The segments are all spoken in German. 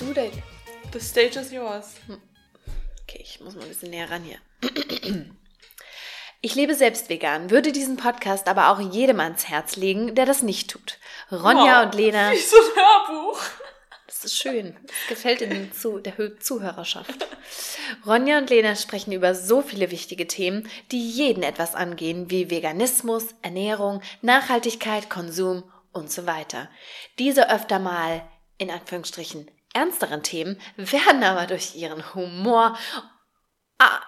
Du denn? The stage is yours. Okay, ich muss mal ein bisschen näher ran hier. Ich lebe selbst vegan, würde diesen Podcast aber auch jedem ans Herz legen, der das nicht tut. Ronja Oh, und Lena, Wie so ein Hörbuch. das ist schön, das gefällt den Zu der Hö- Zuhörerschaft. Ronja und Lena sprechen über so viele wichtige Themen, die jeden etwas angehen, wie Veganismus, Ernährung, Nachhaltigkeit, Konsum und so weiter. Diese öfter mal, in Anführungsstrichen, ernsteren Themen werden aber durch ihren Humor ah,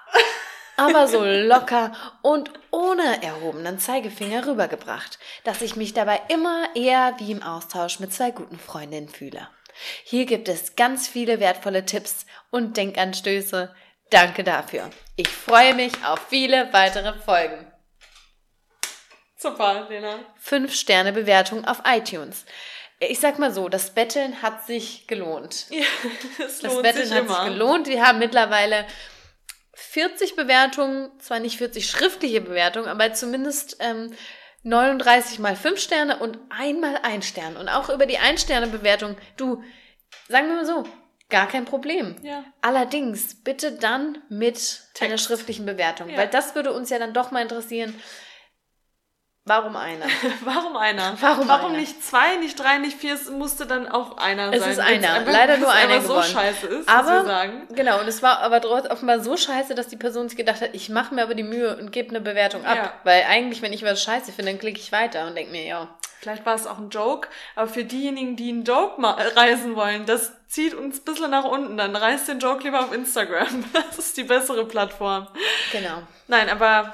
aber so locker und ohne erhobenen Zeigefinger rübergebracht, dass ich mich dabei immer eher wie im Austausch mit zwei guten Freundinnen fühle. Hier gibt es ganz viele wertvolle Tipps und Denkanstöße. Danke dafür. Ich freue mich auf viele weitere Folgen. Super, Lena. 5 Sterne Bewertung auf iTunes. Ich sag mal so, das Betteln hat sich gelohnt. Ja, das Das Betteln sich hat immer. sich gelohnt. Wir haben mittlerweile 40 Bewertungen, zwar nicht 40 schriftliche Bewertungen, aber zumindest ähm, 39 mal 5 Sterne und einmal ein Stern. Und auch über die Ein-Sterne-Bewertung, du, sagen wir mal so, gar kein Problem. Ja. Allerdings bitte dann mit einer Text. schriftlichen Bewertung, Ja. weil das würde uns ja dann doch mal interessieren. Warum einer? Warum einer? Warum Warum einer? nicht zwei, nicht drei, nicht vier? Es musste dann auch einer Es sein. ist Weil's einer. einfach- Leider nur einer so gewonnen. scheiße ist, Aber-. Genau, und es war aber trotzdem offenbar so scheiße, dass die Person sich gedacht hat, ich mache mir aber die Mühe und gebe eine Bewertung ab. Ja. Weil eigentlich, wenn ich was scheiße finde, dann klicke ich weiter und denke mir, ja, Vielleicht war es auch ein Joke, aber für diejenigen, die einen Joke reißen wollen, das zieht uns ein bisschen nach unten. Dann reißt den Joke lieber auf Instagram. Das ist die bessere Plattform. genau. Nein, aber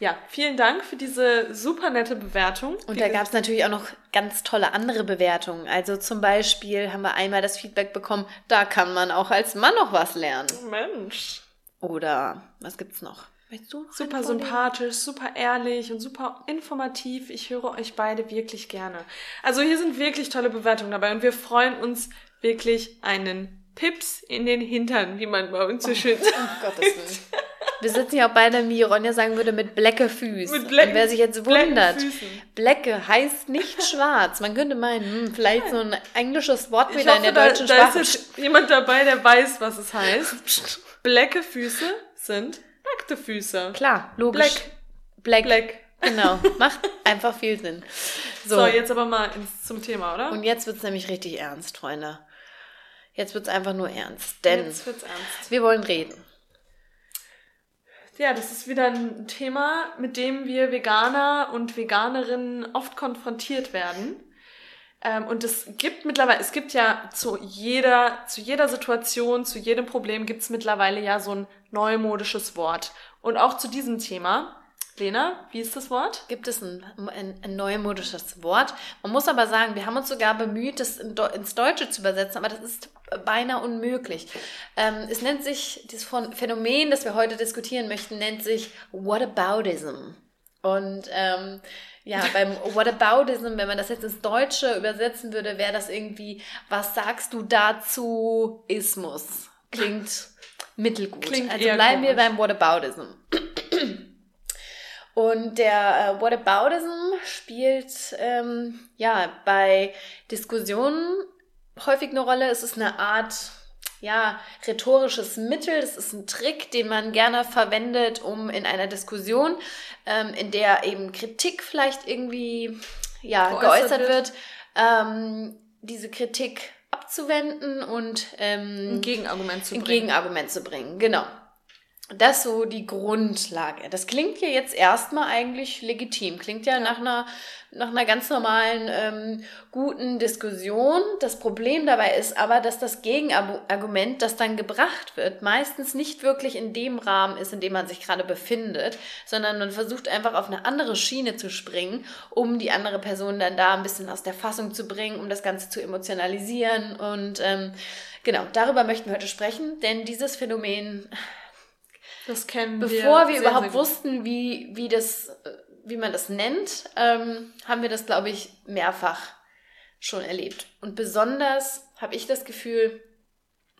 ja, vielen Dank für diese super nette Bewertung. Und Wie da gab es natürlich auch noch ganz tolle andere Bewertungen. Also zum Beispiel haben wir einmal das Feedback bekommen, da kann man auch als Mann noch was lernen. Mensch. Oder was gibt's noch? Weißt du? Super sympathisch, super ehrlich und super informativ. Ich höre euch beide wirklich gerne. Also hier sind wirklich tolle Bewertungen dabei und wir freuen uns wirklich einen Pips in den Hintern, wie man bei uns so schön sagt. Um Gottes Willen. Wir sitzen ja auch beide, wie Ronja sagen würde, mit blecke Füßen. Mit blecken- Und wer sich jetzt wundert. Blecke heißt nicht schwarz. Man könnte meinen, hm, vielleicht so ein englisches Wort wieder in hoffe, der da, deutschen da Sprache. ist jetzt jemand dabei, der weiß, was es heißt. Blecke Füße sind nackte Füße. Klar, logisch. Black. Black. Black. Genau. Macht einfach viel Sinn. So, So, jetzt aber mal ins, zum Thema, oder? und jetzt wird's nämlich richtig ernst, Freunde. Jetzt wird's einfach nur ernst. Denn jetzt wird's ernst. wir wollen reden. Ja, das ist wieder ein Thema, mit dem wir Veganer und Veganerinnen oft konfrontiert werden. Ähm, und es gibt mittlerweile, es gibt ja zu jeder, zu jeder Situation, zu jedem Problem gibt es mittlerweile ja so ein neumodisches Wort. Und auch zu diesem Thema. Lena, wie ist das Wort? Gibt es ein, ein, ein neumodisches Wort? Man muss aber sagen, wir haben uns sogar bemüht, das ins Deutsche zu übersetzen, aber das ist beinahe unmöglich. Ähm, es nennt sich, dieses Phänomen, das wir heute diskutieren möchten, nennt sich Whataboutism. Und ähm, ja, beim Whataboutism, wenn man das jetzt ins Deutsche übersetzen würde, wäre das irgendwie, was sagst du dazu, Ismus? Klingt mittelgut. Klingt also bleiben wir komisch. beim Whataboutism. Und der äh, Whataboutism spielt ähm, ja bei Diskussionen häufig eine Rolle. Es ist eine Art ja rhetorisches Mittel. Es ist ein Trick, den man gerne verwendet, um in einer Diskussion, ähm, in der eben Kritik vielleicht irgendwie ja Geäußert geäußert, wird. ähm, diese Kritik abzuwenden und ähm, Ein Gegenargument zu ein bringen. Gegenargument zu bringen. Genau. Das so die Grundlage. Das klingt ja jetzt erstmal eigentlich legitim. Klingt ja, Nach, einer, nach einer ganz normalen, ähm, guten Diskussion. Das Problem dabei ist aber, dass das Gegenargument, das dann gebracht wird, meistens nicht wirklich in dem Rahmen ist, in dem man sich gerade befindet, sondern man versucht einfach auf eine andere Schiene zu springen, um die andere Person dann da ein bisschen aus der Fassung zu bringen, um das Ganze zu emotionalisieren. Und ähm, genau, darüber möchten wir heute sprechen, denn dieses Phänomen Das kennen Bevor wir sehr, überhaupt sehr wussten, wie, wie, das, wie man das nennt, ähm, haben wir das, glaube ich, mehrfach schon erlebt. Und besonders habe ich das Gefühl,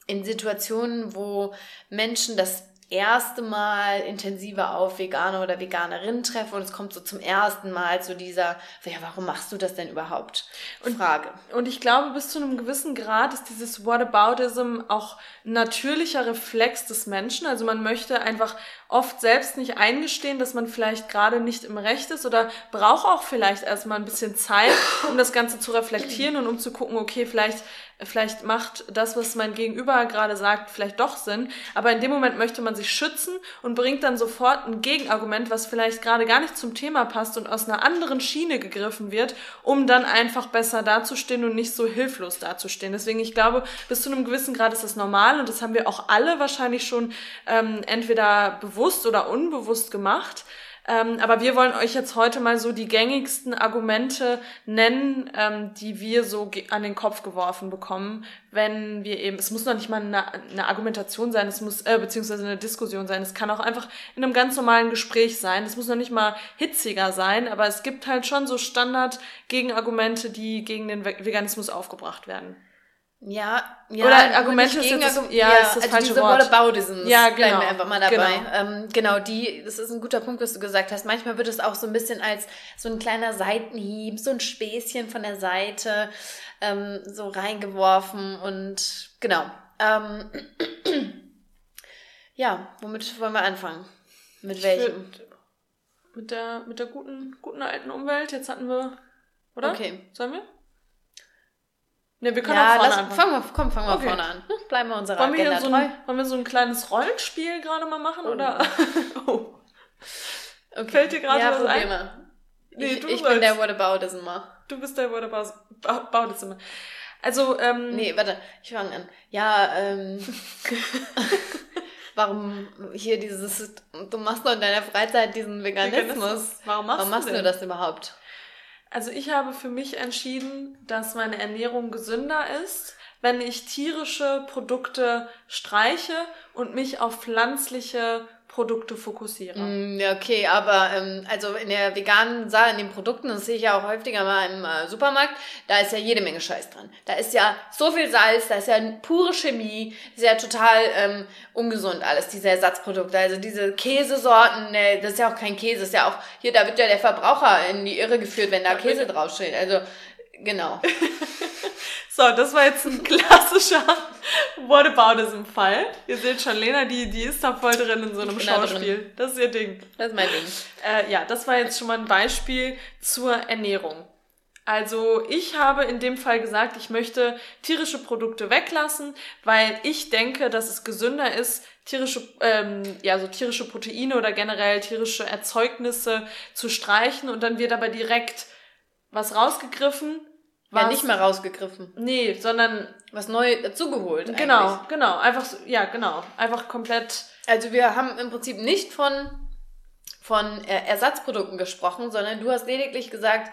in Situationen, wo Menschen das erste Mal intensiver auf Veganer oder Veganerinnen treffe und es kommt so zum ersten Mal zu dieser, ja, warum machst du das denn überhaupt? Und, Frage. Und ich glaube, bis zu einem gewissen Grad ist dieses Whataboutism auch natürlicher Reflex des Menschen. Also man möchte einfach oft selbst nicht eingestehen, dass man vielleicht gerade nicht im Recht ist oder braucht auch vielleicht erstmal ein bisschen Zeit, um das Ganze zu reflektieren und um zu gucken, okay, vielleicht vielleicht macht das, was mein Gegenüber gerade sagt, vielleicht doch Sinn, aber in dem Moment möchte man sich schützen und bringt dann sofort ein Gegenargument, was vielleicht gerade gar nicht zum Thema passt und aus einer anderen Schiene gegriffen wird, um dann einfach besser dazustehen und nicht so hilflos dazustehen. Deswegen, ich glaube, bis zu einem gewissen Grad ist das normal und das haben wir auch alle wahrscheinlich schon ähm, entweder bewusst oder unbewusst gemacht. Ähm, aber wir wollen euch jetzt heute mal so die gängigsten Argumente nennen, ähm, die wir so an den Kopf geworfen bekommen, wenn wir eben, es muss noch nicht mal eine, eine Argumentation sein, es muss, äh, beziehungsweise eine Diskussion sein, es kann auch einfach in einem ganz normalen Gespräch sein, es muss noch nicht mal hitziger sein, aber es gibt halt schon so Standard-Gegenargumente, die gegen den Veganismus aufgebracht werden. Ja, ja. Oder Argumente ist das, ja, ja, ist das also falsche diese Wort. Whataboutism. Ja, genau. Bleiben wir einfach mal dabei. Genau. Ähm, genau, die, das ist ein guter Punkt, was du gesagt hast. Manchmal wird es auch so ein bisschen als so ein kleiner Seitenhieb, so ein Späßchen von der Seite ähm, so reingeworfen und genau. Ähm, ja, womit wollen wir anfangen? Mit welchem? mit der, mit der guten, guten alten Umwelt. Jetzt hatten wir, oder? Okay. Sollen wir? Ne, wir können ja, auch vorne lass, Fangen wir, komm, fangen wir okay. vorne an. Bleiben wir unserer wollen wir Agenda so ein, Wollen wir so ein kleines Rollenspiel gerade mal machen, oh. oder? oh. Okay. Fällt dir gerade ja, was ein? Nee, ich, du ich bin der Whataboutismer. Du bist der Whataboutismer. Also, ähm... Nee, warte, ich fange an. Ja, ähm... warum hier dieses... Du machst doch in deiner Freizeit diesen Veganismus. Veganismus. Warum machst, warum machst du, du das überhaupt? Also ich habe für mich entschieden, dass meine Ernährung gesünder ist, wenn ich tierische Produkte streiche und mich auf pflanzliche Produkte fokussiere. Mm, ja, okay, aber ähm, also in der veganen Sache, in den Produkten, das sehe ich ja auch häufiger mal im äh, Supermarkt, da ist ja jede Menge Scheiß dran. Da ist ja so viel Salz, da ist ja pure Chemie, ist ja total ähm, ungesund alles, diese Ersatzprodukte. Also diese Käsesorten, ne, das ist ja auch kein Käse, ist ja auch, hier, da wird ja der Verbraucher in die Irre geführt, wenn da Käse draufsteht. Also, genau. So, das war jetzt ein klassischer Whataboutism-Fall. Ihr seht schon, Lena, die, die ist da voll drin in so einem Schauspiel. Da das ist ihr Ding. Das ist mein Ding. Äh, ja, das war jetzt schon mal ein Beispiel zur Ernährung. Also ich habe in dem Fall gesagt, ich möchte tierische Produkte weglassen, weil ich denke, dass es gesünder ist, tierische, ähm, ja, so tierische Proteine oder generell tierische Erzeugnisse zu streichen und dann wird aber direkt was rausgegriffen, was, ja, nicht mehr rausgegriffen. Nee, sondern was neu dazugeholt. Genau, eigentlich. genau. Einfach, so, ja, genau. Einfach komplett. Also wir haben im Prinzip nicht von, von Ersatzprodukten gesprochen, sondern du hast lediglich gesagt,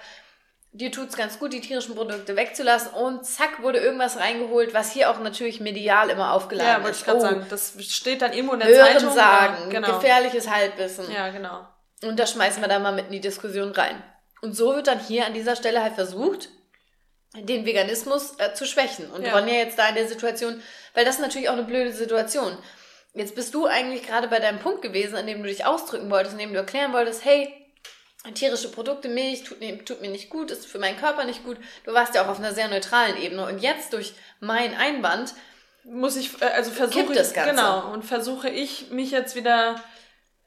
dir tut's ganz gut, die tierischen Produkte wegzulassen und zack, wurde irgendwas reingeholt, was hier auch natürlich medial immer aufgeladen ja, ist. Ja, wollte ich gerade oh. sagen. Das steht dann irgendwo in der Hören Zeitung. sagen, genau. gefährliches Halbwissen. Ja, genau. Und da schmeißen wir dann mal mit in die Diskussion rein. Und so wird dann hier an dieser Stelle halt versucht, den Veganismus äh, zu schwächen. Und ja. Ronja jetzt da in der Situation, weil das ist natürlich auch eine blöde Situation. Jetzt bist du eigentlich gerade bei deinem Punkt gewesen, an dem du dich ausdrücken wolltest, in dem du erklären wolltest, hey, tierische Produkte, Milch tut, tut mir nicht gut, ist für meinen Körper nicht gut. Du warst ja auch auf einer sehr neutralen Ebene. Und jetzt durch meinen Einwand muss ich, äh, also versuche ich, genau, und versuche ich mich jetzt wieder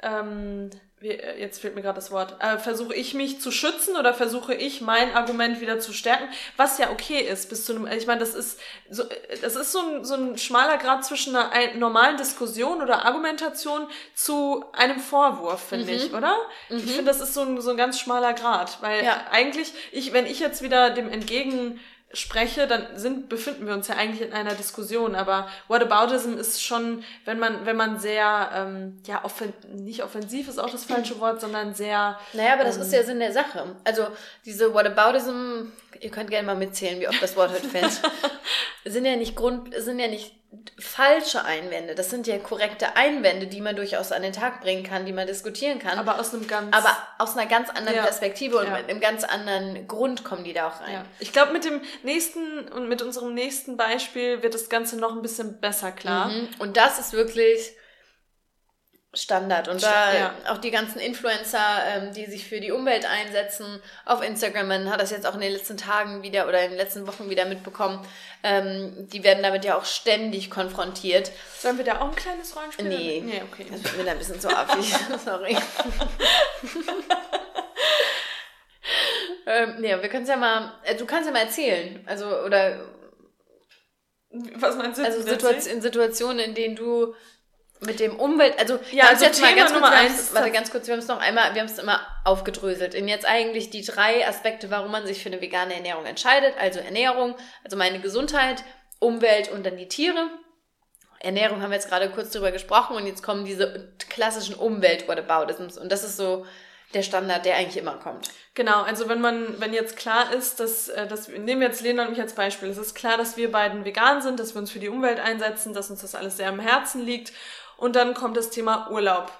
ähm, äh, jetzt fehlt mir gerade das Wort, äh, versuche ich mich zu schützen oder versuche ich mein Argument wieder zu stärken, was ja okay ist, bis zu einem, ich meine, das ist so, das ist so ein, so ein schmaler Grad zwischen einer ein, normalen Diskussion oder Argumentation zu einem Vorwurf, finde mhm. ich, oder? Mhm. Ich finde, das ist so ein, so ein ganz schmaler Grad, weil ja. eigentlich, ich, wenn ich jetzt wieder dem entgegen spreche, dann sind, befinden wir uns ja eigentlich in einer Diskussion. Aber Whataboutism ist schon, wenn man, wenn man sehr, ähm, ja, offen, nicht offensiv ist auch das falsche Wort, sondern sehr. Naja, aber das ähm, ist ja Sinn der Sache. Also diese Whataboutism, ihr könnt gerne mal mitzählen, wie oft das Wort heute fällt, sind ja nicht Grund, sind ja nicht falsche Einwände. Das sind ja korrekte Einwände, die man durchaus an den Tag bringen kann, die man diskutieren kann. Aber aus einem ganz aber aus einer ganz anderen ja, Perspektive und ja. mit einem ganz anderen Grund kommen die da auch rein. Ja. Ich glaube, mit dem nächsten und mit unserem nächsten Beispiel wird das Ganze noch ein bisschen besser klar. Mhm. Und das ist wirklich Standard. Und da ja. auch die ganzen Influencer, ähm, die sich für die Umwelt einsetzen, auf Instagram, man hat das jetzt auch in den letzten Tagen wieder oder in den letzten Wochen wieder mitbekommen, ähm, die werden damit ja auch ständig konfrontiert. Sollen wir da auch ein kleines Rollenspiel? Nee. Nee, okay. Das wird mir da ein bisschen zu affig. Sorry. ähm, nee, wir können es ja mal, äh, du kannst ja mal erzählen. Also, oder. Was meinst du? Also Situation, in Situationen, in denen du mit dem Umwelt, also ja, also jetzt mal ganz Nummer eins. Warte ganz kurz, wir haben es noch einmal, wir haben es immer aufgedröselt. In jetzt eigentlich die drei Aspekte, warum man sich für eine vegane Ernährung entscheidet. Also Ernährung, also meine Gesundheit, Umwelt und dann die Tiere. Ernährung haben wir jetzt gerade kurz drüber gesprochen und jetzt kommen diese klassischen Umwelt-Whataboutisms und das ist so der Standard, der eigentlich immer kommt. Genau, also wenn man, wenn jetzt klar ist, dass, äh, dass nehmen wir jetzt Lena und mich als Beispiel, es ist klar, dass wir beiden vegan sind, dass wir uns für die Umwelt einsetzen, dass uns das alles sehr am Herzen liegt und dann kommt das Thema Urlaub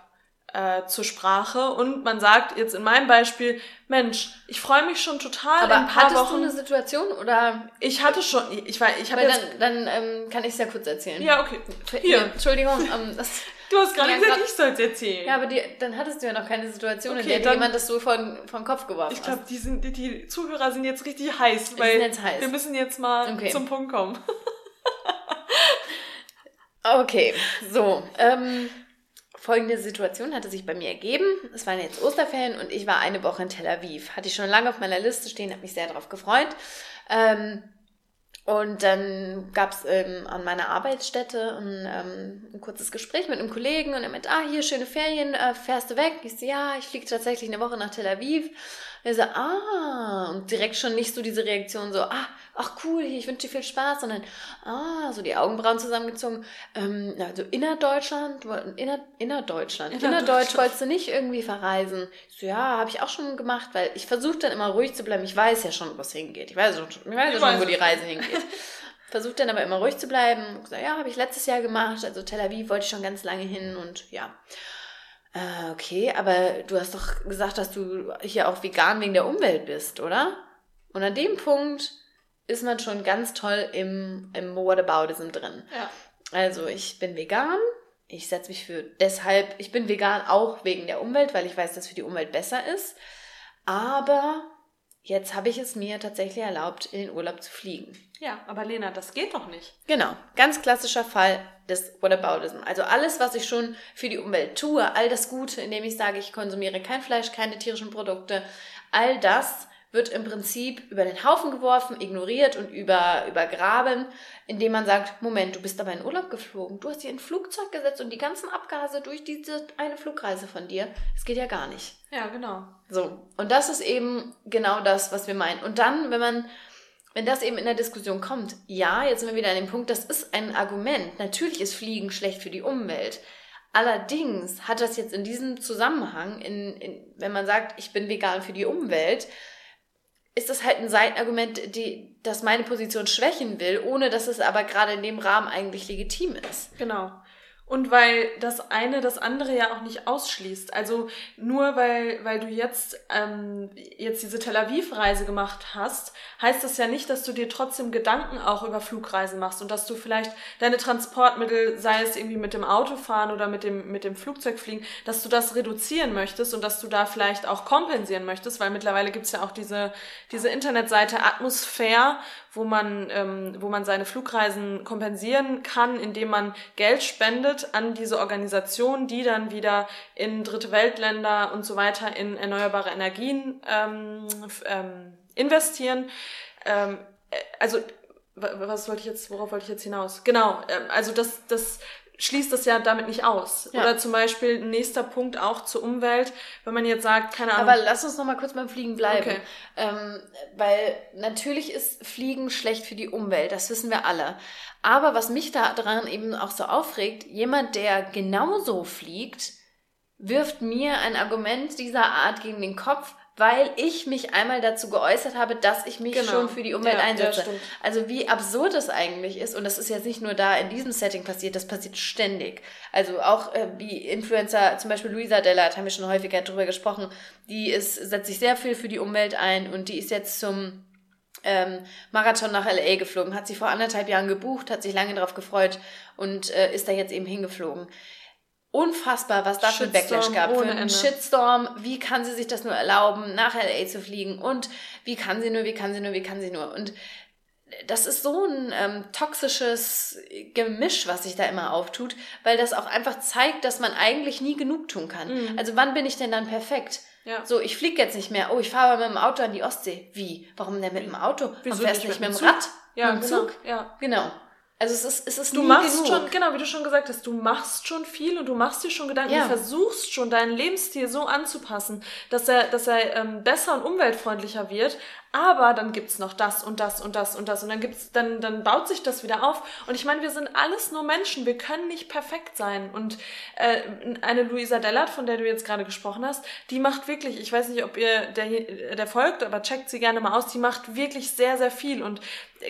äh, zur Sprache und man sagt jetzt in meinem Beispiel, Mensch, ich freue mich schon total. Aber in ein paar hattest Wochen. du eine Situation oder? Ich hatte schon, ich war, ich habe jetzt. Dann, dann ähm, kann ich es ja kurz erzählen. Ja, okay. Hier. Entschuldigung. Ähm, das, du hast gerade gesagt, grad, ich soll es erzählen. Ja, aber die, dann hattest du ja noch keine Situation, okay, in der jemand das so von vom Kopf geworfen Ich glaube, die sind, die, die Zuhörer sind jetzt richtig heiß, weil sind jetzt heiß. wir müssen jetzt mal okay. zum Punkt kommen. Okay, so. Ähm, folgende Situation hatte sich bei mir ergeben. Es waren jetzt Osterferien und ich war eine Woche in Tel Aviv. Hatte ich schon lange auf meiner Liste stehen, habe mich sehr darauf gefreut. Ähm, und dann gab es ähm, an meiner Arbeitsstätte ein, ähm, ein, kurzes Gespräch mit einem Kollegen und er meinte, ah, hier schöne Ferien, äh, fährst du weg? Ich so, ja, ich fliege tatsächlich eine Woche nach Tel Aviv. Und er so, ah, und direkt schon nicht so diese Reaktion so, ah, ach cool, ich wünsche dir viel Spaß, sondern, ah, so die Augenbrauen zusammengezogen, ähm, also innerdeutschland, inner, innerdeutschland, innerdeutsch wolltest du nicht irgendwie verreisen. Ich so, ja, habe ich auch schon gemacht, weil ich versuche dann immer ruhig zu bleiben, ich weiß ja schon, wo es hingeht, ich weiß, schon, ich weiß ja schon, wo die Reise hingeht. Versuche dann aber immer ruhig zu bleiben. So, ja, habe ich letztes Jahr gemacht, also Tel Aviv wollte ich schon ganz lange hin und ja. Äh, okay, aber du hast doch gesagt, dass du hier auch vegan wegen der Umwelt bist, oder? Und an dem Punkt ist man schon ganz toll im, im Whataboutism drin. Ja. Also ich bin vegan, ich setze mich für deshalb, ich bin vegan auch wegen der Umwelt, weil ich weiß, dass für die Umwelt besser ist. Aber jetzt habe ich es mir tatsächlich erlaubt, in den Urlaub zu fliegen. Ja, aber Lena, das geht doch nicht. Genau, ganz klassischer Fall des Whataboutism. Also alles, was ich schon für die Umwelt tue, all das Gute, indem ich sage, ich konsumiere kein Fleisch, keine tierischen Produkte, all das wird im Prinzip über den Haufen geworfen, ignoriert und über, übergraben, indem man sagt, Moment, du bist aber in Urlaub geflogen, du hast dir in ein Flugzeug gesetzt und die ganzen Abgase durch diese eine Flugreise von dir, es geht ja gar nicht. Ja, genau. So, und das ist eben genau das, was wir meinen. Und dann, wenn man wenn das eben in der Diskussion kommt, ja, jetzt sind wir wieder an dem Punkt, das ist ein Argument. Natürlich ist Fliegen schlecht für die Umwelt. Allerdings hat das jetzt in diesem Zusammenhang, in, in, wenn man sagt, ich bin vegan für die Umwelt, ist das halt ein Seitenargument, die, das meine Position schwächen will, ohne dass es aber gerade in dem Rahmen eigentlich legitim ist. Genau. Und weil das eine das andere ja auch nicht ausschließt. Also nur weil, weil du jetzt, ähm, jetzt diese Tel Aviv-Reise gemacht hast, heißt das ja nicht, dass du dir trotzdem Gedanken auch über Flugreisen machst und dass du vielleicht deine Transportmittel, sei es irgendwie mit dem Auto fahren oder mit dem, mit dem Flugzeug fliegen, dass du das reduzieren möchtest und dass du da vielleicht auch kompensieren möchtest, weil mittlerweile gibt's ja auch diese, diese Internetseite Atmosphäre, wo man, ähm, wo man seine Flugreisen kompensieren kann, indem man Geld spendet an diese Organisation, die dann wieder in dritte Weltländer und so weiter in erneuerbare Energien ähm, ähm, investieren. Ähm, äh, also was wollte ich jetzt, worauf wollte ich jetzt hinaus? Genau, ähm, also das, das schließt das ja damit nicht aus. Ja. Oder zum Beispiel nächster Punkt auch zur Umwelt, wenn man jetzt sagt, keine Ahnung. Aber lass uns noch mal kurz beim Fliegen bleiben. Okay. Ähm, weil natürlich ist Fliegen schlecht für die Umwelt, das wissen wir alle. Aber was mich da dran eben auch so aufregt, jemand, der genauso fliegt, wirft mir ein Argument dieser Art gegen den Kopf, weil ich mich einmal dazu geäußert habe, dass ich mich genau. schon für die Umwelt ja, einsetze. Ja, also wie absurd es eigentlich ist, und das ist jetzt nicht nur da in diesem Setting passiert, das passiert ständig. Also auch äh, wie Influencer, zum Beispiel Luisa Dellert, haben wir schon häufiger drüber gesprochen, die ist, setzt sich sehr viel für die Umwelt ein und die ist jetzt zum ähm, Marathon nach LA geflogen, hat sie vor anderthalb Jahren gebucht, hat sich lange darauf gefreut und äh, ist da jetzt eben hingeflogen unfassbar, was da für ein Backlash gab. Für einen Ende. Shitstorm. Wie kann sie sich das nur erlauben, nach LA zu fliegen? Und wie kann sie nur, wie kann sie nur, wie kann sie nur? Und das ist so ein ähm, toxisches Gemisch, was sich da immer auftut, weil das auch einfach zeigt, dass man eigentlich nie genug tun kann. Mhm. Also wann bin ich denn dann perfekt? Ja. So, ich fliege jetzt nicht mehr. Oh, ich fahre mit dem Auto an die Ostsee. Wie? Warum denn mit dem Auto? Warum fährst du nicht mit dem Rad? Ja, mit dem genau. Zug? Ja. Genau. Also es ist, es ist du machst genug. schon, genau, wie du schon gesagt hast, du machst schon viel und du machst dir schon Gedanken, ja. du versuchst schon deinen Lebensstil so anzupassen, dass er, dass er ähm, besser und umweltfreundlicher wird, aber dann gibt's noch das und das und das und das und dann gibt's, dann, dann baut sich das wieder auf. Und ich meine, wir sind alles nur Menschen, wir können nicht perfekt sein. Und äh, eine Luisa Dellert, von der du jetzt gerade gesprochen hast, die macht wirklich, ich weiß nicht, ob ihr der, der folgt, aber checkt sie gerne mal aus, die macht wirklich sehr, sehr viel. Und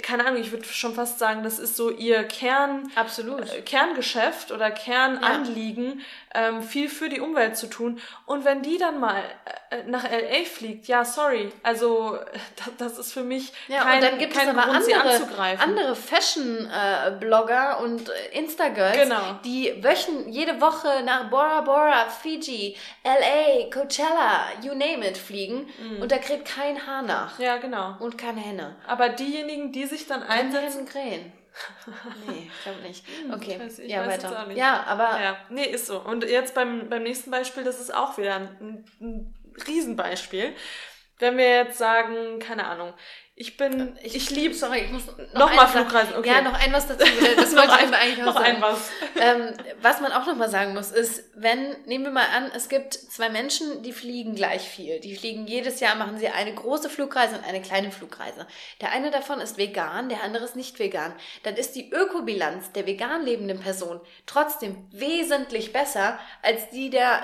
keine Ahnung, ich würde schon fast sagen, das ist so ihr Kern, Absolut. Äh, Kerngeschäft oder Kernanliegen, ja. Ähm, viel für die Umwelt zu tun. Und wenn die dann mal äh, nach LA fliegt, ja, sorry, also das ist für mich ja, kein, und dann gibt kein es aber Grund, andere, andere Fashion-Blogger äh, und äh, Instagirls, genau. die wöchen, jede Woche nach Bora Bora, Fiji, LA, Coachella, you name it, fliegen mhm. und da kräht kein Haar nach. Ja, genau. Und keine Henne. Aber diejenigen, die sich dann einsetzen... Krähen. Nee, ich glaube nicht. Hm, okay, ich weiß, ich ja, weiter. Ja, aber... Ja, nee, ist so. Und jetzt beim, beim nächsten Beispiel, das ist auch wieder ein, ein Riesenbeispiel. Wenn wir jetzt sagen, keine Ahnung, ich bin, ich, ich liebe, sorry, ich muss noch, noch mal Flugreisen, okay. Ja, noch ein was dazu, das wollte ich eigentlich noch, noch ein was. Ähm, was man auch noch mal sagen muss, ist, wenn, nehmen wir mal an, es gibt zwei Menschen, die fliegen gleich viel. Die fliegen jedes Jahr, machen sie eine große Flugreise und eine kleine Flugreise. Der eine davon ist vegan, der andere ist nicht vegan. Dann ist die Ökobilanz der vegan lebenden Person trotzdem wesentlich besser als die der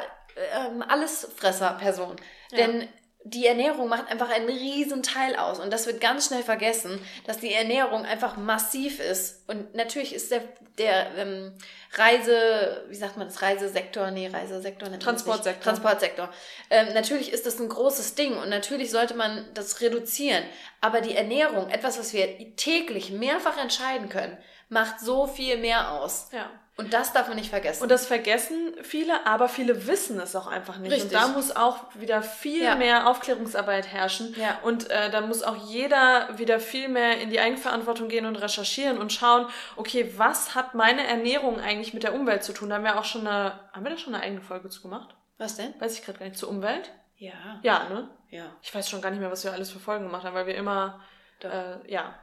ähm, Allesfresser-Person. Ja. Denn die Ernährung macht einfach einen riesen Teil aus und das wird ganz schnell vergessen, dass die Ernährung einfach massiv ist und natürlich ist der, der ähm, Reise, wie sagt man das, Reisesektor, nee, Reisesektor, Transportsektor. Transportsektor. Ähm, natürlich ist das ein großes Ding und natürlich sollte man das reduzieren, aber die Ernährung, etwas, was wir täglich mehrfach entscheiden können, macht so viel mehr aus. Ja. Und das darf man nicht vergessen. Und das vergessen viele, aber viele wissen es auch einfach nicht. Richtig. Und da muss auch wieder viel ja. mehr Aufklärungsarbeit herrschen. Ja. Und äh, da muss auch jeder wieder viel mehr in die Eigenverantwortung gehen und recherchieren und schauen, okay, was hat meine Ernährung eigentlich mit der Umwelt zu tun? Da haben wir auch schon eine, haben wir da schon eine eigene Folge zu gemacht? Was denn? Weiß ich gerade gar nicht. Zur Umwelt? Ja. Ja, ne? Ja. Ich weiß schon gar nicht mehr, was wir alles für Folgen gemacht haben, weil wir immer, äh, ja,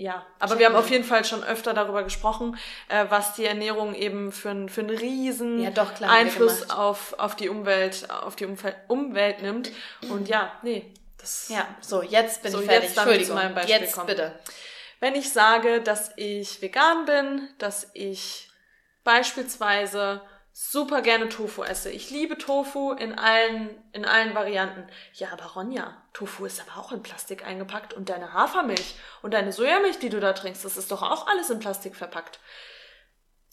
ja, aber wir haben auf jeden Fall schon öfter darüber gesprochen, äh, was die Ernährung eben für, ein, für einen riesen ja, doch, klar, Einfluss auf, auf die Umwelt, auf die Umfeld, Umwelt nimmt. Und ja, nee, das. Ja, so, jetzt bin so, ich fertig. Jetzt Entschuldigung, zu meinem Beispiel jetzt kommen. bitte. Wenn ich sage, dass ich vegan bin, dass ich beispielsweise super gerne Tofu esse. Ich liebe Tofu in allen, in allen Varianten. Ja, aber Ronja, Tofu ist aber auch in Plastik eingepackt und deine Hafermilch und deine Sojamilch, die du da trinkst, das ist doch auch alles in Plastik verpackt.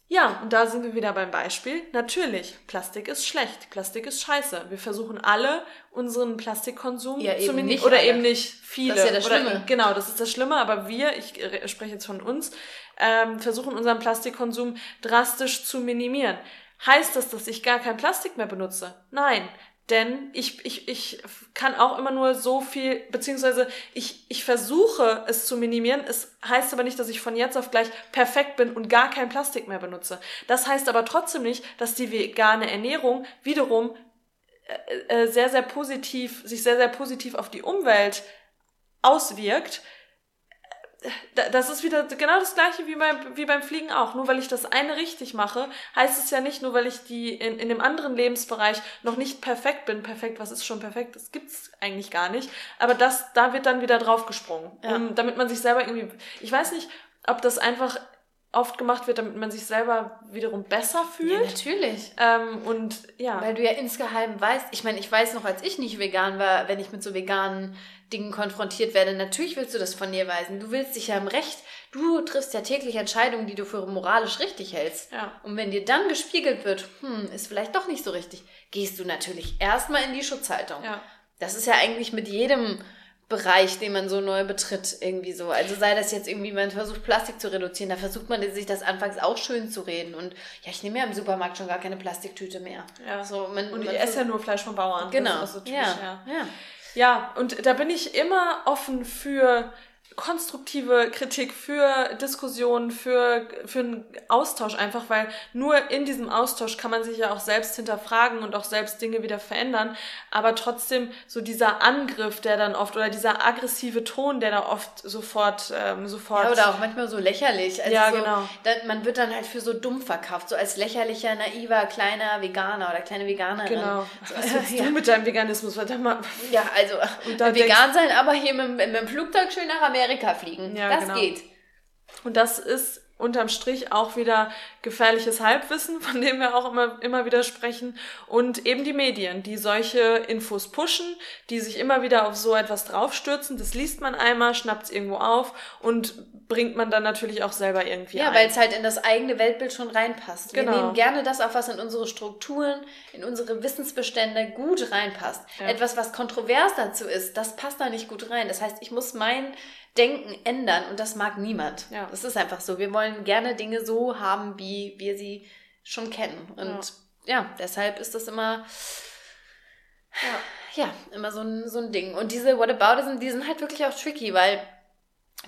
Ja, und da sind wir wieder beim Beispiel. Natürlich, Plastik ist schlecht, Plastik ist scheiße. Wir versuchen alle unseren Plastikkonsum ja, zu minimieren oder alle. eben nicht viele. Das ist ja das Schlimme. Oder, genau, das ist das Schlimme, aber wir, ich spreche jetzt von uns, ähm, versuchen unseren Plastikkonsum drastisch zu minimieren. Heißt das, dass ich gar kein Plastik mehr benutze? Nein, denn ich, ich, ich kann auch immer nur so viel, beziehungsweise ich, ich versuche es zu minimieren. Es heißt aber nicht, dass ich von jetzt auf gleich perfekt bin und gar kein Plastik mehr benutze. Das heißt aber trotzdem nicht, dass die vegane Ernährung wiederum äh, äh sehr, sehr positiv, sich sehr, sehr positiv auf die Umwelt auswirkt, das ist wieder genau das gleiche wie beim, wie beim Fliegen auch. Nur weil ich das eine richtig mache, heißt es ja nicht, nur weil ich die in, in dem anderen Lebensbereich noch nicht perfekt bin. Perfekt, was ist schon perfekt? Das gibt's eigentlich gar nicht. Aber das, da wird dann wieder draufgesprungen. Ja. Um, damit man sich selber irgendwie, ich weiß nicht, ob das einfach oft gemacht wird, damit man sich selber wiederum besser fühlt. Ja, natürlich. Ähm, und ja. Weil du ja insgeheim weißt, ich meine, ich weiß noch, als ich nicht vegan war, wenn ich mit so veganen Dingen konfrontiert werde, natürlich willst du das von dir weisen. Du willst dich ja im Recht, du triffst ja täglich Entscheidungen, die du für moralisch richtig hältst. Ja. Und wenn dir dann gespiegelt wird, hm, ist vielleicht doch nicht so richtig, gehst du natürlich erstmal in die Schutzhaltung. Ja. Das ist ja eigentlich mit jedem Bereich, den man so neu betritt, irgendwie so. Also sei das jetzt irgendwie, man versucht Plastik zu reduzieren, da versucht man sich das anfangs auch schön zu reden. Und ja, ich nehme ja im Supermarkt schon gar keine Plastiktüte mehr. Ja. So, man, und ich esse ja nur Fleisch vom Bauern. Genau. So typisch, ja. ja. ja. Ja, und da bin ich immer offen für konstruktive Kritik, für Diskussionen, für, für einen Austausch einfach, weil nur in diesem Austausch kann man sich ja auch selbst hinterfragen und auch selbst Dinge wieder verändern. Aber trotzdem so dieser Angriff, der dann oft, oder dieser aggressive Ton, der da oft sofort, ähm, sofort. Ja, oder auch manchmal so lächerlich. Also ja, so, genau. Da, man wird dann halt für so dumm verkauft, so als lächerlicher, naiver, kleiner Veganer oder kleine Veganerin. Genau. So, Was willst ja. du mit deinem Veganismus? Verdammt mal. Ja, also vegan sein, aber hier mit, mit dem Flugzeug schön nach Amerika Amerika fliegen. Ja, das genau. geht. Und das ist unterm Strich auch wieder gefährliches Halbwissen, von dem wir auch immer, immer wieder sprechen. Und eben die Medien, die solche Infos pushen, die sich immer wieder auf so etwas draufstürzen. Das liest man einmal, schnappt es irgendwo auf und bringt man dann natürlich auch selber irgendwie Ja, weil es halt in das eigene Weltbild schon reinpasst. Genau. Wir nehmen gerne das auf, was in unsere Strukturen, in unsere Wissensbestände gut reinpasst. Ja. Etwas, was kontrovers dazu ist, das passt da nicht gut rein. Das heißt, ich muss mein Denken ändern und das mag niemand. Ja. Das ist einfach so. Wir wollen gerne Dinge so haben, wie wir sie schon kennen. Und ja, ja deshalb ist das immer, ja, ja immer so ein, so ein Ding. Und diese Whataboutism, die sind halt wirklich auch tricky, weil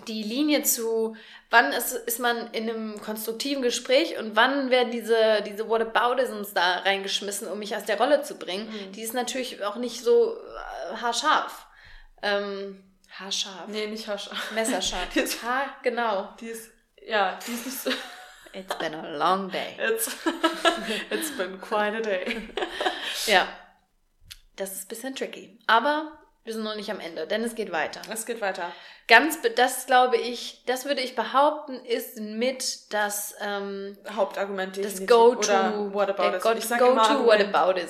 die Linie zu, wann ist, ist man in einem konstruktiven Gespräch und wann werden diese, diese Whataboutisms da reingeschmissen, um mich aus der Rolle zu bringen, mhm. die ist natürlich auch nicht so äh, haarscharf. Ähm, Haarscharf. Nee, nicht haarscharf. Messerscharf. Die ist, Haar, genau. Die ist, ja, die ist nicht so. It's been a long day. It's, it's been quite a day. ja. Das ist ein bisschen tricky. Aber wir sind noch nicht am Ende, denn es geht weiter. Es geht weiter. Ganz, das glaube ich, das würde ich behaupten, ist mit das ähm, Hauptargument. Das Go-to. It? Go, what.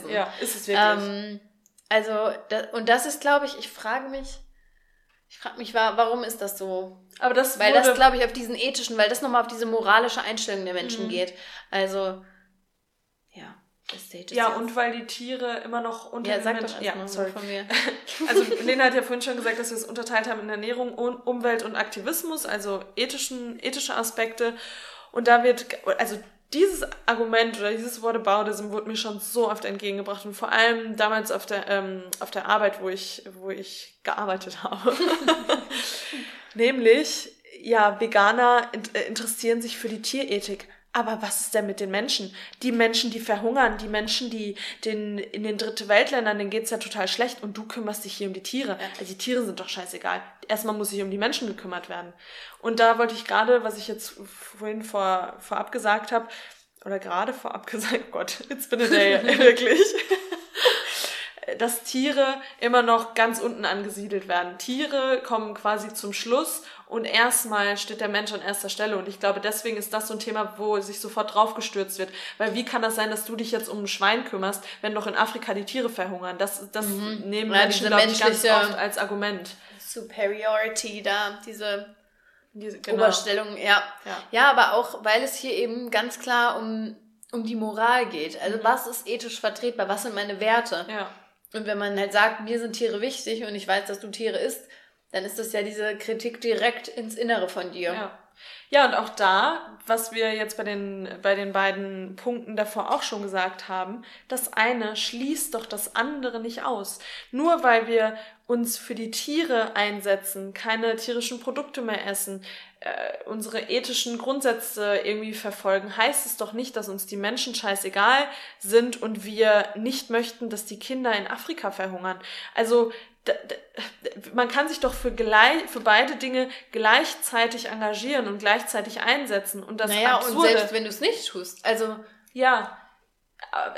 Ja, ist es wirklich. Ähm, also, das, und das ist, glaube ich, ich frage mich, ich frage mich, warum ist das so? Aber das Weil das, glaube ich, auf diesen ethischen, weil das nochmal auf diese moralische Einstellung der Menschen mhm. geht. Also, ja. Ja, und weil die Tiere immer noch unter ja, sag Menschen... Ja, sorry. von mir. also Lena hat ja vorhin schon gesagt, dass wir es unterteilt haben in Ernährung, Umwelt und Aktivismus, also ethischen, ethische Aspekte. Und da wird, also dieses Argument oder dieses Whataboutism wurde mir schon so oft entgegengebracht und vor allem damals auf der, ähm, auf der Arbeit, wo ich, wo ich gearbeitet habe. Nämlich, ja, Veganer äh, interessieren sich für die Tierethik. Aber was ist denn mit den Menschen? Die Menschen, die verhungern, die Menschen, die den, in den dritte Weltländern, denen geht's ja total schlecht und du kümmerst dich hier um die Tiere. Also die Tiere sind doch scheißegal. Erstmal muss sich um die Menschen gekümmert werden. Und da wollte ich gerade, was ich jetzt vorhin vor, vorab gesagt habe, oder gerade vorab gesagt, oh Gott, it's been a day, wirklich dass Tiere immer noch ganz unten angesiedelt werden. Tiere kommen quasi zum Schluss und erstmal steht der Mensch an erster Stelle. Und ich glaube, deswegen ist das so ein Thema, wo sich sofort draufgestürzt wird. Weil wie kann das sein, dass du dich jetzt um ein Schwein kümmerst, wenn doch in Afrika die Tiere verhungern? Das, das mhm. nehmen ja, Menschen, glaube ich, ganz oft als Argument. Superiority da, diese diese, genau. Oberstellung, ja. ja. Ja, aber auch, weil es hier eben ganz klar um, um die Moral geht. Also mhm. was ist ethisch vertretbar? Was sind meine Werte? Ja. Und wenn man halt sagt, mir sind Tiere wichtig und ich weiß, dass du Tiere isst, dann ist das ja diese Kritik direkt ins Innere von dir. Ja. Ja, und auch da, was wir jetzt bei den, bei den beiden Punkten davor auch schon gesagt haben, das eine schließt doch das andere nicht aus. Nur weil wir uns für die Tiere einsetzen, keine tierischen Produkte mehr essen, äh, unsere ethischen Grundsätze irgendwie verfolgen, heißt es doch nicht, dass uns die Menschen scheißegal sind und wir nicht möchten, dass die Kinder in Afrika verhungern. Also man kann sich doch für, gleich, für beide Dinge gleichzeitig engagieren und gleichzeitig einsetzen. Und das naja, Absurde, und selbst wenn du es nicht tust. Also ja,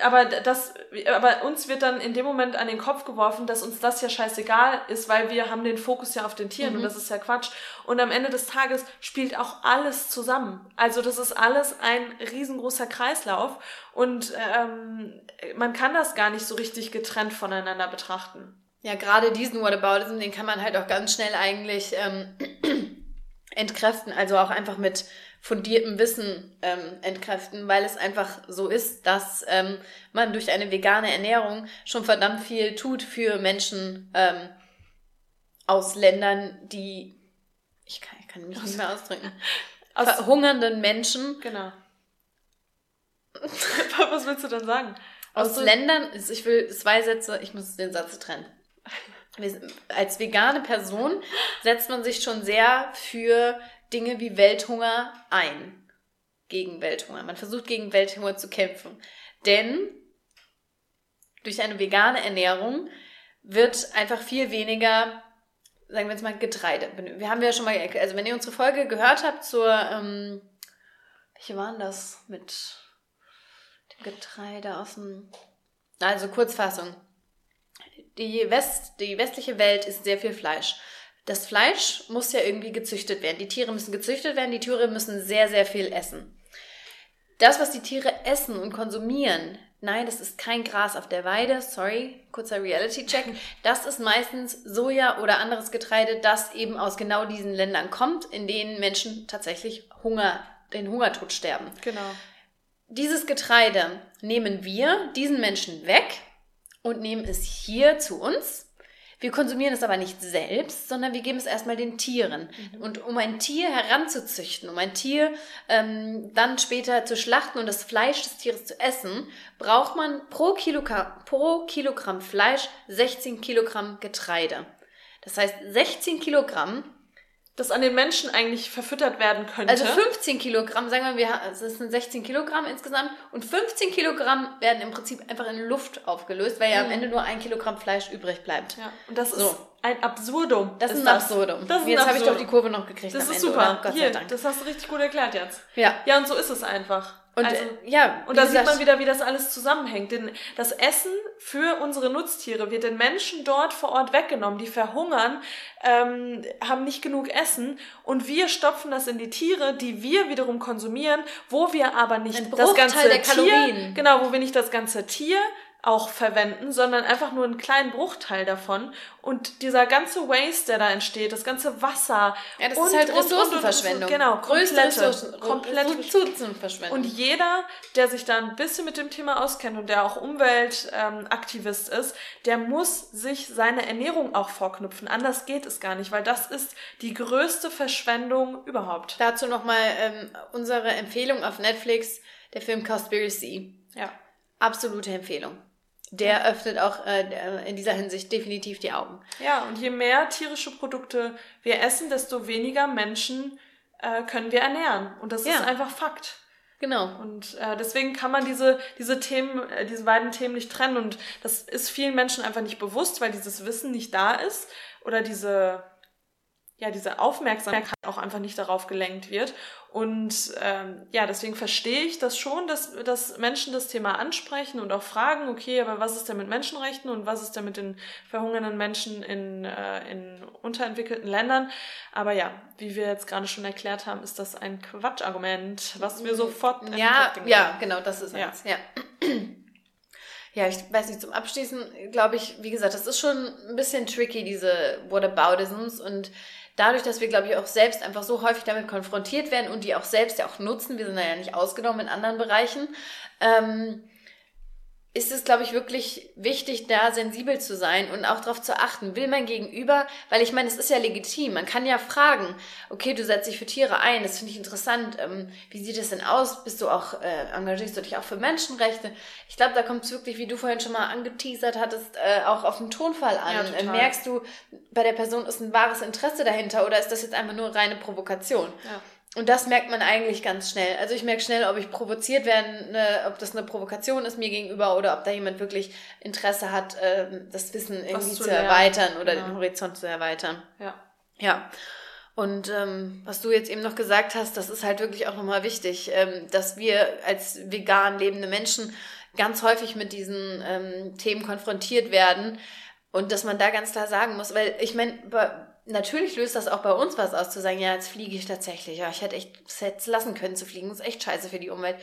aber das, aber uns wird dann in dem Moment an den Kopf geworfen, dass uns das ja scheißegal ist, weil wir haben den Fokus ja auf den Tieren mhm. und das ist ja Quatsch. Und am Ende des Tages spielt auch alles zusammen. Also das ist alles ein riesengroßer Kreislauf und ähm, man kann das gar nicht so richtig getrennt voneinander betrachten. Ja, gerade diesen Whataboutism, den kann man halt auch ganz schnell eigentlich ähm, entkräften, also auch einfach mit fundiertem Wissen ähm, entkräften, weil es einfach so ist, dass ähm, man durch eine vegane Ernährung schon verdammt viel tut für Menschen ähm, aus Ländern, die, ich kann, ich kann mich nicht mehr ausdrücken, aus verhungernden Menschen. Genau. Was willst du dann sagen? Aus, aus Ländern, ich will zwei Sätze, ich muss den Satz trennen. Als vegane Person setzt man sich schon sehr für Dinge wie Welthunger ein. Gegen Welthunger. Man versucht gegen Welthunger zu kämpfen. Denn durch eine vegane Ernährung wird einfach viel weniger, sagen wir jetzt mal, Getreide. Wir haben ja schon mal, also wenn ihr unsere Folge gehört habt zur, ähm, welche waren das mit dem Getreide aus dem, also Kurzfassung. Die, West, die westliche Welt ist sehr viel Fleisch. Das Fleisch muss ja irgendwie gezüchtet werden. Die Tiere müssen gezüchtet werden, die Tiere müssen sehr, sehr viel essen. Das, was die Tiere essen und konsumieren, nein, das ist kein Gras auf der Weide, sorry, kurzer Reality-Check. Das ist meistens Soja oder anderes Getreide, das eben aus genau diesen Ländern kommt, in denen Menschen tatsächlich Hunger, den Hungertod sterben. Genau. Dieses Getreide nehmen wir diesen Menschen weg und nehmen es hier zu uns wir konsumieren es aber nicht selbst, sondern wir geben es erstmal den Tieren. Mhm. Und um ein Tier heranzuzüchten, um ein Tier ähm, dann später zu schlachten und das Fleisch des Tieres zu essen, braucht man pro, Kilogramm, pro Kilogramm Fleisch 16 Kilogramm Getreide. Das heißt, 16 Kilogramm das an den Menschen eigentlich verfüttert werden könnte. Also 15 Kilogramm, sagen wir, wir es sind 16 Kilogramm insgesamt und 15 Kilogramm werden im Prinzip einfach in Luft aufgelöst, weil ja mhm. am Ende nur ein Kilogramm Fleisch übrig bleibt. Ja, und das so. ist ein Absurdum. Das ist ein das. Absurdum. Das ist jetzt habe ich doch die Kurve noch gekriegt. Das ist Ende, super. Gott Hier, sei Dank. Das hast du richtig gut erklärt jetzt. Ja. Ja, und so ist es einfach. Und also, ja, und da sieht man wieder, wie das alles zusammenhängt. Denn das Essen für unsere Nutztiere wird den Menschen dort vor Ort weggenommen. Die verhungern, ähm, haben nicht genug Essen und wir stopfen das in die Tiere, die wir wiederum konsumieren, wo wir aber nicht das ganze Tier, genau, wo wir nicht das ganze Tier auch verwenden, sondern einfach nur einen kleinen Bruchteil davon. Und dieser ganze Waste, der da entsteht, das ganze Wasser. Ja, das und, ist halt Ressourcenverschwendung. Und, genau, größte Ressourcen, komplette Ressourcenverschwendung. Und jeder, der sich da ein bisschen mit dem Thema auskennt und der auch Umweltaktivist ähm, ist, der muss sich seine Ernährung auch vorknüpfen. Anders geht es gar nicht, weil das ist die größte Verschwendung überhaupt. Dazu nochmal ähm, unsere Empfehlung auf Netflix, der Film Conspiracy. Ja. Absolute Empfehlung der öffnet auch äh, in dieser Hinsicht definitiv die Augen. Ja, und je mehr tierische Produkte wir essen, desto weniger Menschen äh, können wir ernähren. Und das ja. ist einfach Fakt. Genau. Und äh, deswegen kann man diese, diese Themen, äh, diese beiden Themen nicht trennen. Und das ist vielen Menschen einfach nicht bewusst, weil dieses Wissen nicht da ist oder diese, ja, diese Aufmerksamkeit auch einfach nicht darauf gelenkt wird. Und ähm, ja, deswegen verstehe ich das schon, dass, dass Menschen das Thema ansprechen und auch fragen, okay, aber was ist denn mit Menschenrechten und was ist denn mit den verhungernden Menschen in, äh, in unterentwickelten Ländern? Aber ja, wie wir jetzt gerade schon erklärt haben, ist das ein Quatschargument, was wir sofort Ja, ja, genau, das ist ja. ja. Ja, ich weiß nicht, zum Abschließen glaube ich, wie gesagt, das ist schon ein bisschen tricky, diese Whataboutisms und dadurch, dass wir, glaube ich, auch selbst einfach so häufig damit konfrontiert werden und die auch selbst ja auch nutzen, wir sind ja nicht ausgenommen in anderen Bereichen, ähm, ist es, glaube ich, wirklich wichtig, da sensibel zu sein und auch darauf zu achten, will mein Gegenüber, weil ich meine, es ist ja legitim, man kann ja fragen, okay, du setzt dich für Tiere ein, das finde ich interessant, ähm, wie sieht es denn aus, bist du auch, äh, engagierst du dich auch für Menschenrechte? Ich glaube, da kommt es wirklich, wie du vorhin schon mal angeteasert hattest, äh, auch auf den Tonfall an. Ja, äh, merkst du, bei der Person ist ein wahres Interesse dahinter oder ist das jetzt einfach nur reine Provokation? Ja. Und das merkt man eigentlich ganz schnell. Also ich merke schnell, ob ich provoziert werde, ne, ob das eine Provokation ist mir gegenüber oder ob da jemand wirklich Interesse hat, äh, das Wissen irgendwie zu, zu erweitern oder ja. den Horizont zu erweitern. Ja. Ja. Und ähm, was du jetzt eben noch gesagt hast, das ist halt wirklich auch nochmal wichtig, ähm, dass wir als vegan lebende Menschen ganz häufig mit diesen ähm, Themen konfrontiert werden und dass man da ganz klar sagen muss, weil ich meine, natürlich löst das auch bei uns was aus, zu sagen, ja, jetzt fliege ich tatsächlich. Ja, ich hätte echt es lassen können zu fliegen. Das ist echt scheiße für die Umwelt.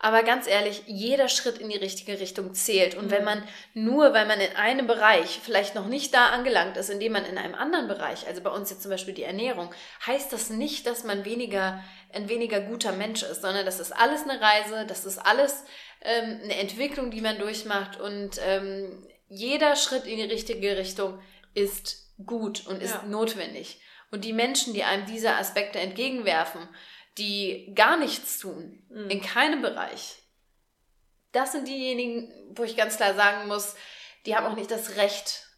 Aber ganz ehrlich, jeder Schritt in die richtige Richtung zählt. Und mhm. wenn man nur, weil man in einem Bereich vielleicht noch nicht da angelangt ist, indem man in einem anderen Bereich, also bei uns jetzt zum Beispiel die Ernährung, heißt das nicht, dass man weniger, ein weniger guter Mensch ist, sondern das ist alles eine Reise, das ist alles ähm, eine Entwicklung, die man durchmacht und ähm, jeder Schritt in die richtige Richtung ist gut und ist Ja. notwendig. Und die Menschen, die einem diese Aspekte entgegenwerfen, die gar nichts tun, Mhm. in keinem Bereich, das sind diejenigen, wo ich ganz klar sagen muss, die haben auch nicht das Recht,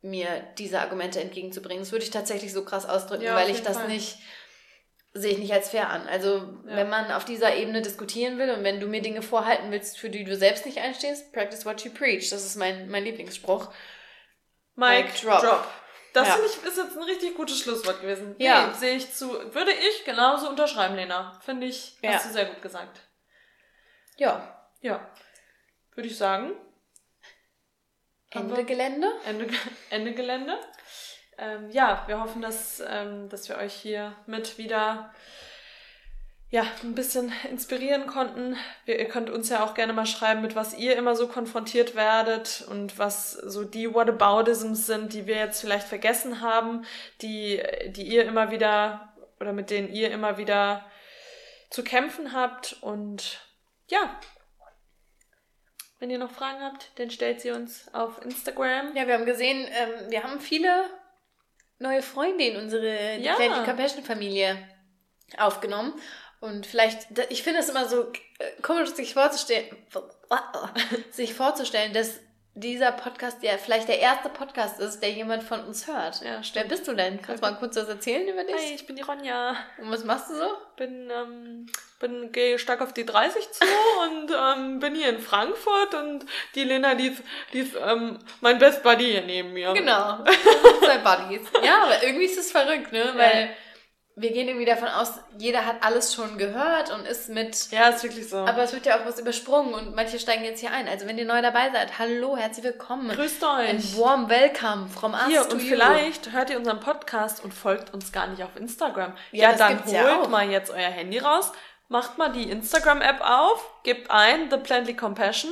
mir diese Argumente entgegenzubringen. Das würde ich tatsächlich so krass ausdrücken, Ja, weil ich das Fall. nicht, sehe ich nicht als fair an. Also, Ja. wenn man auf dieser Ebene diskutieren will und wenn du mir Dinge vorhalten willst, für die du selbst nicht einstehst, practice what you preach. Das ist mein, mein Lieblingsspruch. Mic Mic drop. drop. Das Ja. finde ich ist jetzt ein richtig gutes Schlusswort gewesen. Ja. Nee, sehe ich zu. Würde ich genauso unterschreiben, Lena. Finde ich, Ja. hast du sehr gut gesagt. Ja. Ja. Würde ich sagen. Ende Gelände. Ende, Ende Gelände. Ähm, ja, wir hoffen, dass, ähm, dass wir euch hier mit wieder ja, ein bisschen inspirieren konnten. Wir, ihr könnt uns ja auch gerne mal schreiben, mit was ihr immer so konfrontiert werdet und was so die Whataboutisms sind, die wir jetzt vielleicht vergessen haben, die, die ihr immer wieder oder mit denen ihr immer wieder zu kämpfen habt. Und ja, wenn ihr noch Fragen habt, dann stellt sie uns auf Instagram. Ja, wir haben gesehen, ähm, wir haben viele neue Freunde in unsere Ja. Compassion Familie aufgenommen. Und vielleicht, ich finde es immer so äh, komisch, sich vorzustellen, sich vorzustellen, dass dieser Podcast ja vielleicht der erste Podcast ist, der jemand von uns hört. Ja, Wer bist du denn? Kannst du mal kurz was erzählen über dich? Hi, ich bin die Ronja. Und was machst du so? Bin, ähm, bin, gehe stark auf die 30 zu und ähm, bin hier in Frankfurt und die Lena, die ist, die ist ähm, mein Best Buddy hier neben mir. Genau. Zwei Buddies. Ja, aber irgendwie ist es verrückt, ne? Weil wir gehen irgendwie davon aus, jeder hat alles schon gehört und ist mit Ja, ist wirklich so. Aber es wird ja auch was übersprungen und manche steigen jetzt hier ein. Also wenn ihr neu dabei seid, hallo, herzlich willkommen. Grüßt Ein euch. warm welcome from us Hier, to und you. vielleicht hört ihr unseren Podcast und folgt uns gar nicht auf Instagram. Ja, Ja, dann holt ja mal jetzt euer Handy raus, macht mal die Instagram-App auf, gebt ein The Plantly Compassion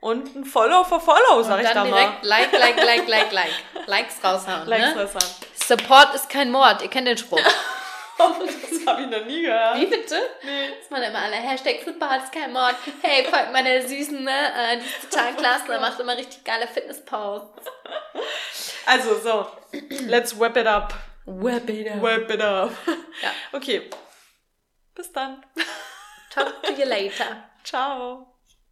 und ein Follow for Follow, sag und ich da dann mal. direkt like, like, like, like, like. Likes raushauen. Likes ne? raushauen. Support ist kein Mord. Ihr kennt den Spruch. Das habe ich noch nie gehört. Wie bitte? Nee. Das waren immer alle Hashtag Support ist kein Mord. Hey, folgt meiner Süßen, ne? Äh, Die ist total klasse. Macht immer richtig geile Fitness-Posts. Also, so. Let's wrap it up. Web it up. Wrap it up. Ja. Okay. Bis dann. Talk to you later. Ciao.